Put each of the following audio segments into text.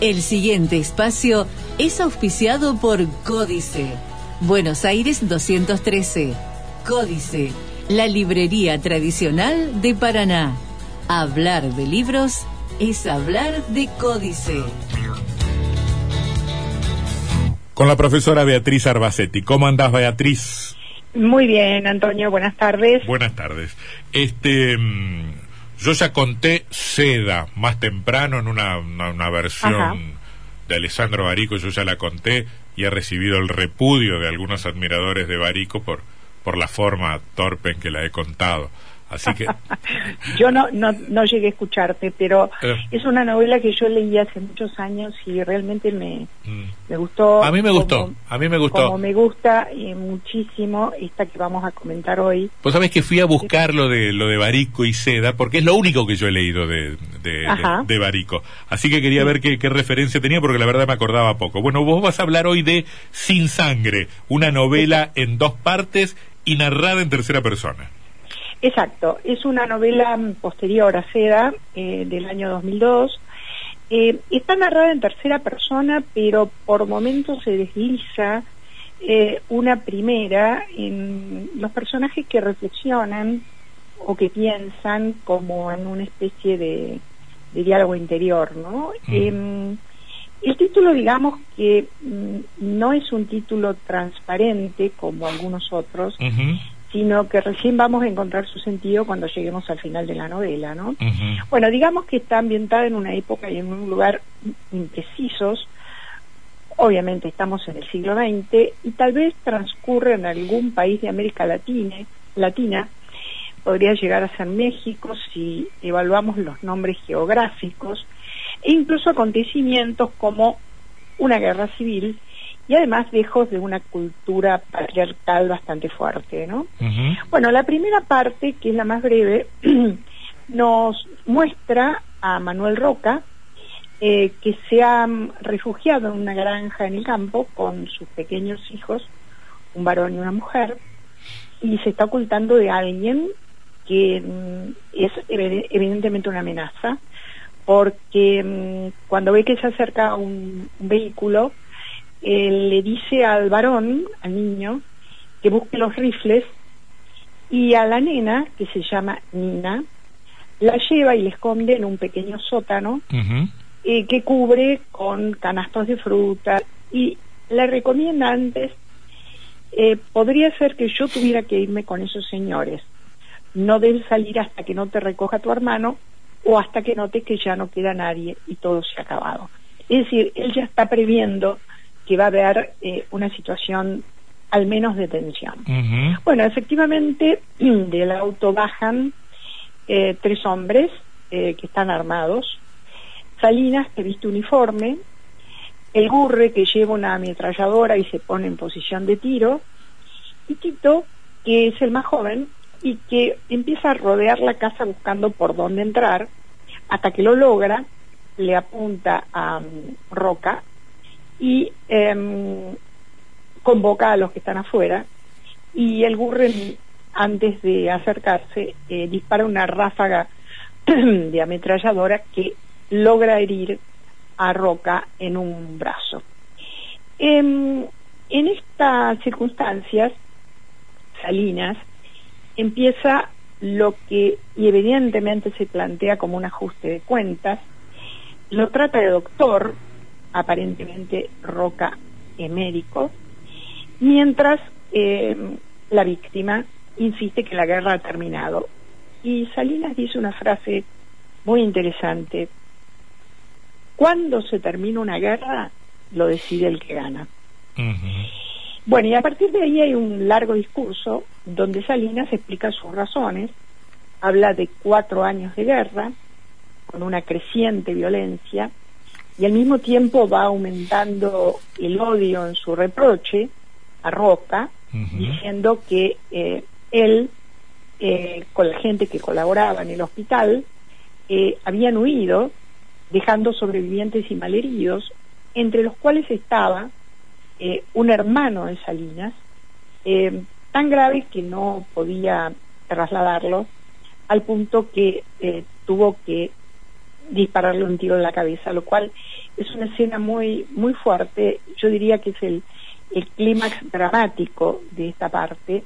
El siguiente espacio es auspiciado por Códice. Buenos Aires 213. Códice, la librería tradicional de Paraná. Hablar de libros es hablar de Códice. Con la profesora Beatriz Arbacetti. ¿Cómo andás, Beatriz? Muy bien, Antonio, buenas tardes. Buenas tardes. Este, mm, yo ya conté Seda más temprano en una, una, versión de Alessandro Barico, yo ya la conté y he recibido el repudio de algunos admiradores de Barico por, por la forma torpe en que la he contado. Así que... yo no, no, no llegué a escucharte, pero eh. es una novela que yo leí hace muchos años y realmente me, mm. me gustó. A mí me gustó, a mí me gustó. Como me gusta eh, muchísimo esta que vamos a comentar hoy. Pues sabés que fui a buscar lo de, lo de Barico y Seda, porque es lo único que yo he leído de, de, Barico. Así que quería ver qué, qué referencia tenía, porque la verdad me acordaba poco. Bueno, vos vas a hablar hoy de Sin Sangre, una novela en dos partes y narrada en tercera persona. Exacto, es una novela posterior a Seda eh, del año 2002. Eh, está narrada en tercera persona, pero por momentos se desliza eh, una primera en los personajes que reflexionan o que piensan como en una especie de, diálogo interior, ¿no? Mm. Em, el título, digamos que mm, no es un título transparente como algunos otros, sino que recién vamos a encontrar su sentido cuando lleguemos al final de la novela, ¿no? Bueno, digamos que está ambientada en una época y en un lugar imprecisos, obviamente estamos en el siglo XX, y tal vez transcurre en algún país de América Latina, Latina. Podría llegar a ser México si evaluamos los nombres geográficos, e incluso acontecimientos como una guerra civil y además lejos de una cultura patriarcal bastante fuerte, ¿no? Bueno, la primera parte, que es la más breve, nos muestra a Manuel Roca, eh, que se ha refugiado en una granja en el campo con sus pequeños hijos, un varón y una mujer, y se está ocultando de alguien que mm, es evidentemente una amenaza, porque mm, cuando ve que se acerca un vehículo, le dice al varón, al niño, que busque los rifles y a la nena, que se llama Nina, la lleva y la esconde en un pequeño sótano eh, que cubre con canastos de fruta y le recomienda antes, eh, podría ser que yo tuviera que irme con esos señores. No debes salir hasta que no te recoja tu hermano o hasta que note que ya no queda nadie y todo se ha acabado. Es decir, él ya está previendo que va a haber eh, una situación al menos de tensión. Bueno, efectivamente, del auto bajan eh, tres hombres eh, que están armados, Salinas que viste uniforme, el Gurre que lleva una ametralladora y se pone en posición de tiro, y Tito que es el más joven y que empieza a rodear la casa buscando por dónde entrar, hasta que lo logra, le apunta a mm, Roca y em, convoca a los que están afuera y el Gurren antes de acercarse eh, dispara una ráfaga de ametralladora que logra herir a Roca en un brazo. Em, en estas circunstancias, Salinas empieza lo que evidentemente se plantea como un ajuste de cuentas, lo trata de doctor, aparentemente Roca emérico, mientras eh, la víctima insiste que la guerra ha terminado. Y Salinas dice una frase muy interesante. Cuando se termina una guerra, lo decide el que gana. Bueno, y a partir de ahí hay un largo discurso donde Salinas explica sus razones, habla de cuatro años de guerra, con una creciente violencia, y al mismo tiempo va aumentando el odio en su reproche a Roca, diciendo que eh, él, eh, con la gente que colaboraba en el hospital, eh, habían huido, dejando sobrevivientes y malheridos, entre los cuales estaba un hermano de Salinas, tan grave que no podía trasladarlo, al punto que tuvo que dispararle un tiro en la cabeza, lo cual es una escena muy, muy fuerte, yo diría que es el, el clímax dramático de esta parte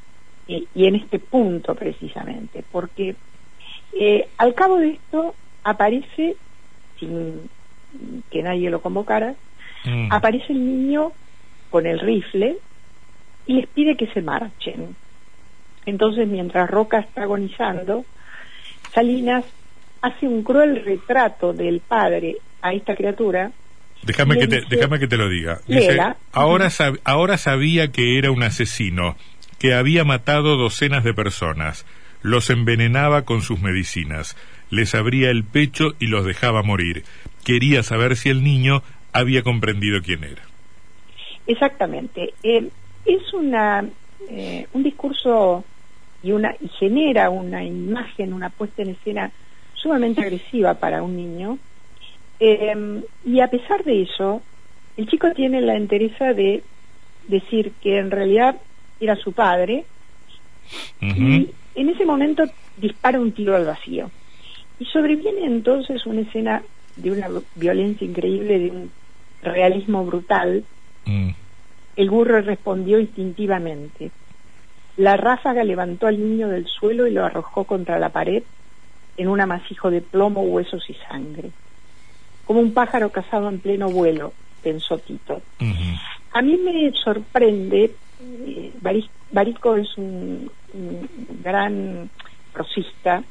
eh, y en este punto precisamente, porque eh, al cabo de esto aparece, sin que nadie lo convocara, mm. aparece el niño con el rifle y les pide que se marchen. Entonces, mientras Roca está agonizando, Salinas hace un cruel retrato del padre a esta criatura. Déjame que, te, déjame que te lo diga. ahora, ahora sabía que era un asesino, que había matado docenas de personas, los envenenaba con sus medicinas, les abría el pecho y los dejaba morir. Quería saber si el niño había comprendido quién era. Exactamente. Eh, es una, eh, un discurso y, una, y genera una imagen, una puesta en escena sumamente agresiva para un niño. Eh, y a pesar de eso, el chico tiene la entereza de decir que en realidad era su padre y en ese momento dispara un tiro al vacío. Y sobreviene entonces una escena de una violencia increíble, de un realismo brutal. Mm. El burro respondió instintivamente. La ráfaga levantó al niño del suelo y lo arrojó contra la pared en un amasijo de plomo, huesos y sangre. Como un pájaro cazado en pleno vuelo, pensó Tito. A mí me sorprende, eh, Barico es un, gran prosista,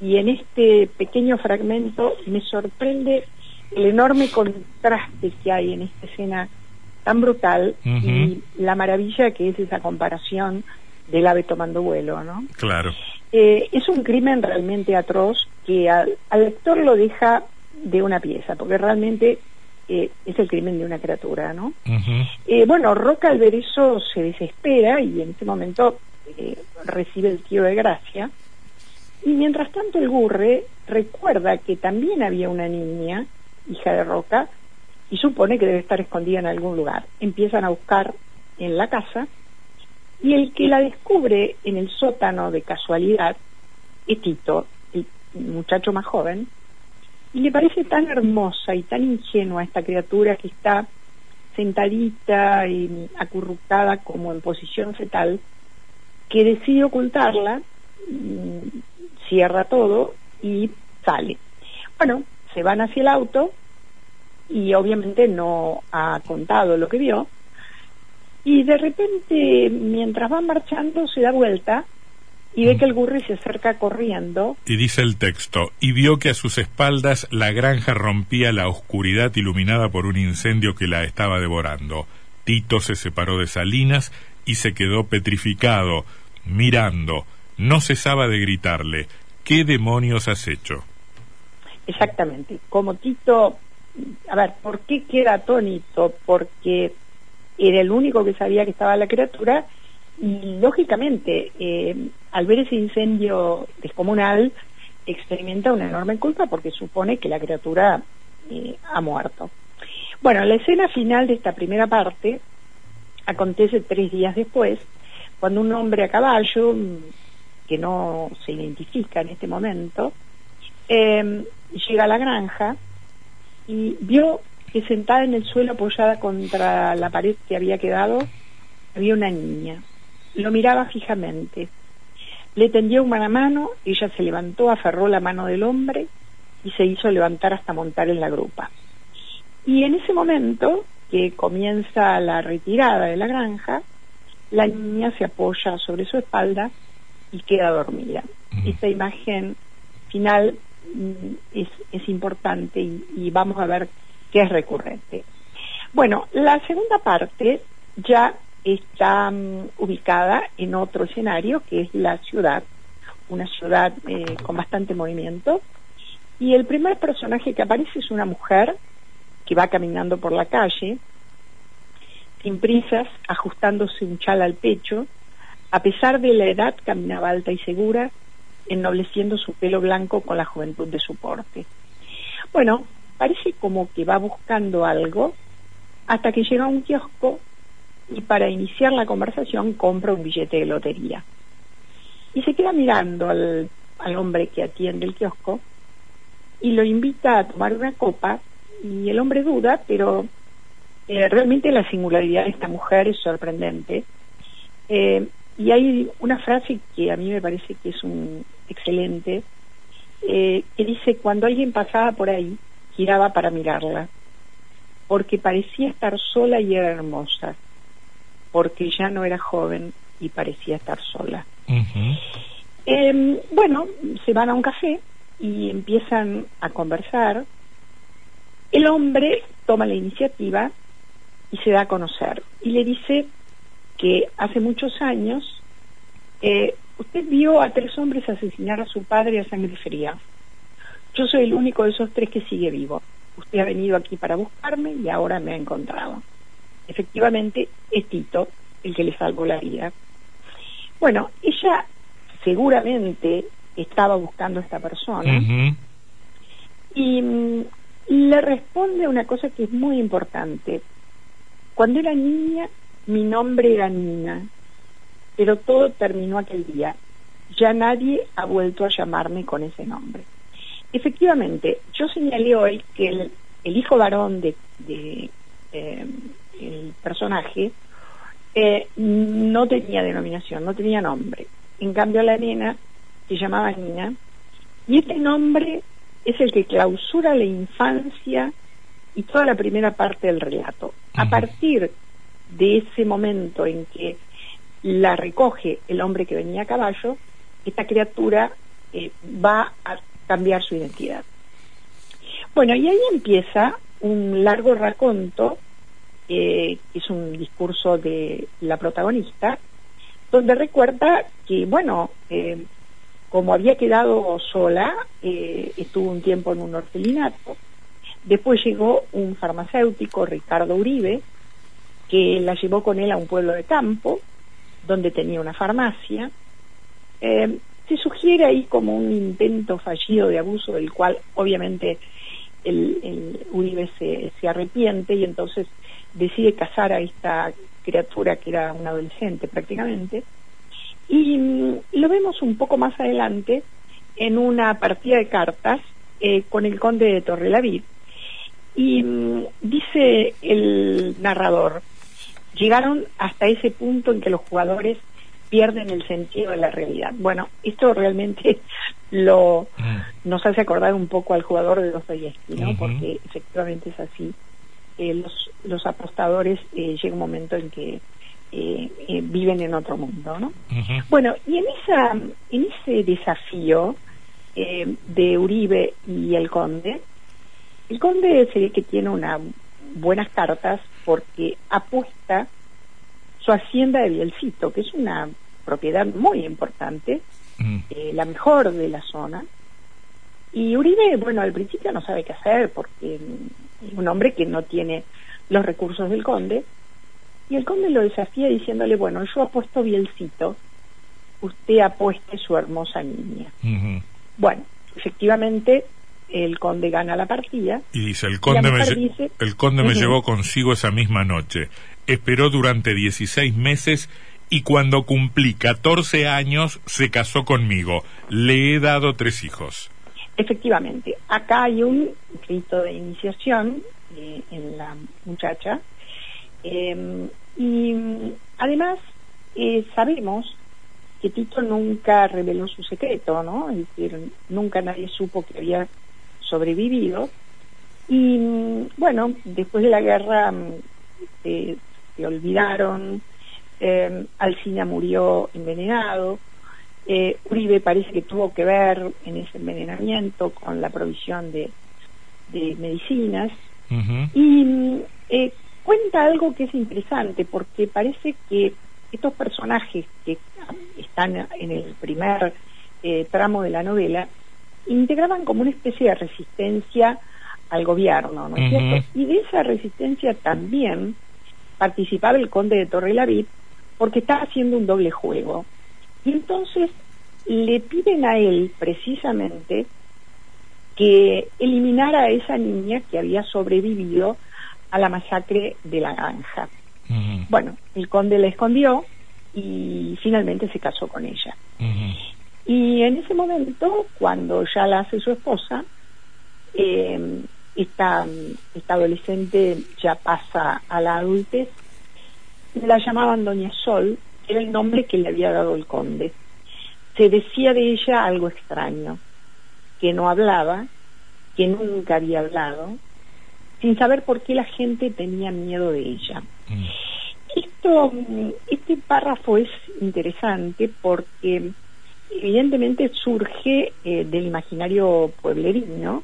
y en este pequeño fragmento me sorprende el enorme contraste que hay en esta escena tan brutal y la maravilla que es esa comparación del ave tomando vuelo, ¿no? Claro. Eh, es un crimen realmente atroz que al, lector lo deja de una pieza, porque realmente eh, es el crimen de una criatura, ¿no? Eh, bueno, Roca al ver eso se desespera y en ese momento recibe el tío de gracia. Y mientras tanto el Gurre recuerda que también había una niña, hija de Roca, y supone que debe estar escondida en algún lugar. Empiezan a buscar en la casa y el que la descubre en el sótano de casualidad es Tito, el muchacho más joven, y le parece tan hermosa y tan ingenua esta criatura que está sentadita y acurrucada como en posición fetal, que decide ocultarla, mm, cierra todo y sale. Bueno, se van hacia el auto y obviamente no ha contado lo que vio, y de repente, mientras va marchando, se da vuelta y ve mm. que el Gurri se acerca corriendo. Y dice el texto, y vio que a sus espaldas la granja rompía la oscuridad iluminada por un incendio que la estaba devorando. Tito se separó de Salinas y se quedó petrificado, mirando. No cesaba de gritarle, ¿qué demonios has hecho? Exactamente. Como Tito, a ver, ¿por qué queda atónito? Porque era el único que sabía que estaba la criatura y lógicamente eh, al ver ese incendio descomunal experimenta una enorme culpa porque supone que la criatura eh, ha muerto. Bueno, la escena final de esta primera parte acontece tres días después, cuando un hombre a caballo, que no se identifica en este momento, eh, llega a la granja y vio que sentada en el suelo apoyada contra la pared que había quedado, había una niña. Lo miraba fijamente. Le tendió una mano, ella se levantó, aferró la mano del hombre y se hizo levantar hasta montar en la grupa. Y en ese momento, que comienza la retirada de la granja, la niña se apoya sobre su espalda y queda dormida. Esta imagen final mm, es, es importante y vamos a ver que es recurrente. Bueno, la segunda parte ya está mm, ubicada en otro escenario, que es la ciudad, una ciudad eh, con bastante movimiento. Y el primer personaje que aparece es una mujer que va caminando por la calle, sin prisas, ajustándose un chal al pecho. A pesar de la edad, caminaba alta y segura, ennobleciendo su pelo blanco con la juventud de su porte. Bueno, parece como que va buscando algo hasta que llega a un kiosco y para iniciar la conversación compra un billete de lotería. Y se queda mirando al, hombre que atiende el kiosco y lo invita a tomar una copa y el hombre duda, pero eh, realmente la singularidad de esta mujer es sorprendente. Eh, y hay una frase que a mí me parece que es un excelente, eh, que dice, cuando alguien pasaba por ahí, giraba para mirarla, porque parecía estar sola y era hermosa, porque ya no era joven y parecía estar sola. Em, bueno, se van a un café y empiezan a conversar. El hombre toma la iniciativa y se da a conocer y le dice que hace muchos años eh, usted vio a tres hombres asesinar a su padre a sangre fría. Yo soy el único de esos tres que sigue vivo. Usted ha venido aquí para buscarme y ahora me ha encontrado. Efectivamente, es Tito el que le salvó la vida. Bueno, ella seguramente estaba buscando a esta persona y mm, le responde una cosa que es muy importante. Cuando era niña, mi nombre era Nina, pero todo terminó aquel día. Ya nadie ha vuelto a llamarme con ese nombre. Efectivamente, yo señalé hoy que el, hijo varón de, eh, el personaje eh, no tenía denominación, no tenía nombre. En cambio, la nena se llamaba Nina, y este nombre es el que clausura la infancia y toda la primera parte del relato. A partir de ese momento en que la recoge el hombre que venía a caballo, esta criatura eh, va a cambiar su identidad. Bueno, y ahí empieza un largo raconto, eh, que es un discurso de la protagonista, donde recuerda que, bueno, eh, como había quedado sola, estuvo un tiempo en un orfelinato, después llegó un farmacéutico, Ricardo Uribe, que la llevó con él a un pueblo de campo, donde tenía una farmacia. Eh, se sugiere ahí como un intento fallido de abuso del cual obviamente el, Uribe se, arrepiente y entonces decide casar a esta criatura que era un adolescente prácticamente. Y mm, lo vemos un poco más adelante en una partida de cartas eh, con el conde de Torrelavid. Y mm, dice el narrador, llegaron hasta ese punto en que los jugadores pierden el sentido de la realidad. Bueno, esto realmente lo mm. nos hace acordar un poco al jugador de Dostoyevsky, ¿no? Porque efectivamente es así. Eh, los, los apostadores eh, llega un momento en que eh, viven en otro mundo, ¿no? Bueno, y en esa en ese desafío de Uribe y el Conde, el Conde se ve que tiene una buenas cartas porque apuesta su hacienda de Bielcito, que es una propiedad muy importante, mm. eh, la mejor de la zona. Y Uribe, bueno, al principio no sabe qué hacer porque es un hombre que no tiene los recursos del conde. Y el conde lo desafía diciéndole, bueno, yo apuesto Bielcito, usted apueste su hermosa niña. Bueno, efectivamente el conde gana la partida. Y dice, el conde, me, el conde me llevó consigo esa misma noche. Esperó durante 16 meses y cuando cumplí 14 años se casó conmigo. Le he dado tres hijos. Efectivamente, acá hay un grito de iniciación eh, en la muchacha em, y además eh, sabemos que Tito nunca reveló su secreto, ¿no? Es decir, nunca nadie supo que había sobrevivido. Y bueno, después de la guerra mm, se, olvidaron, eh, Alcina murió envenenado, eh, Uribe parece que tuvo que ver en ese envenenamiento con la provisión de, medicinas. Y mm, eh, cuenta algo que es interesante, porque parece que estos personajes que están en el primer eh, tramo de la novela integraban como una especie de resistencia al gobierno, ¿no es cierto? Y de esa resistencia también participaba el conde de Torrelavid porque estaba haciendo un doble juego. Y entonces le piden a él precisamente que eliminara a esa niña que había sobrevivido a la masacre de la granja. Bueno, el conde la escondió y finalmente se casó con ella. Y en ese momento, cuando ya la hace su esposa, Eh, esta, esta adolescente ya pasa a la adultez. La llamaban Doña Sol, era el nombre que le había dado el conde. Se decía de ella algo extraño, que no hablaba, que nunca había hablado, sin saber por qué la gente tenía miedo de ella. Mm. Esto, este párrafo es interesante porque evidentemente surge eh, del imaginario pueblerino,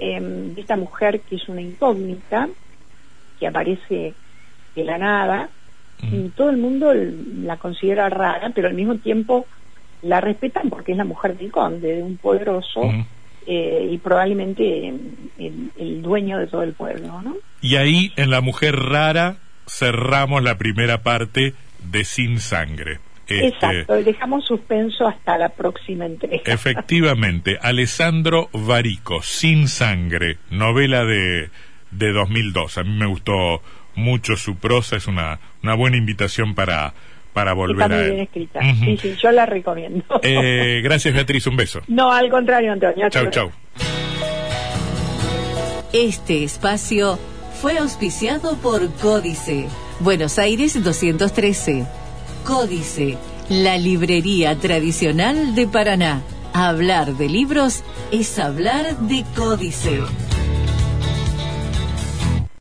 em, de esta mujer que es una incógnita, que aparece de la nada, y todo el mundo la considera rara, pero al mismo tiempo la respetan porque es la mujer del conde, de un poderoso, eh, y probablemente el, el, dueño de todo el pueblo, ¿no? Y ahí, en la mujer rara, cerramos la primera parte de Sin Sangre. Este, Exacto, dejamos suspenso hasta la próxima entrega. Efectivamente, Alessandro Varico, Sin Sangre, novela de, de 2002. A mí me gustó mucho su prosa, es una, una buena invitación para, para volver Está muy bien escrita. Sí, sí, yo la recomiendo. Eh, gracias, Beatriz, un beso. No, al contrario, Antonio. Chau, chau. Este espacio fue auspiciado por Códice, Buenos Aires 213. Códice, la librería tradicional de Paraná. Hablar de libros es hablar de Códice.